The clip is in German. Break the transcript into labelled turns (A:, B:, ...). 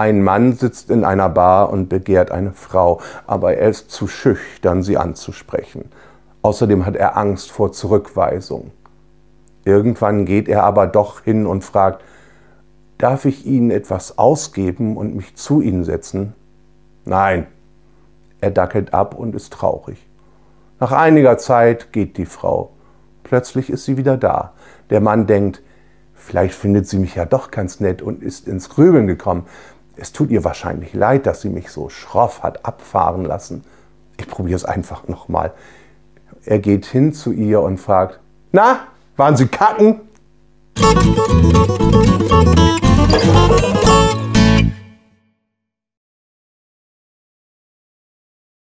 A: Ein Mann sitzt in einer Bar und begehrt eine Frau, aber er ist zu schüchtern, sie anzusprechen. Außerdem hat er Angst vor Zurückweisung. Irgendwann geht er aber doch hin und fragt, darf ich Ihnen etwas ausgeben und mich zu Ihnen setzen? Nein. Er dackelt ab und ist traurig. Nach einiger Zeit geht die Frau. Plötzlich ist sie wieder da. Der Mann denkt, vielleicht findet sie mich ja doch ganz nett und ist ins Grübeln gekommen. Es tut ihr wahrscheinlich leid, dass sie mich so schroff hat abfahren lassen. Ich probiere es einfach nochmal. Er geht hin zu ihr und fragt, na, waren Sie kacken?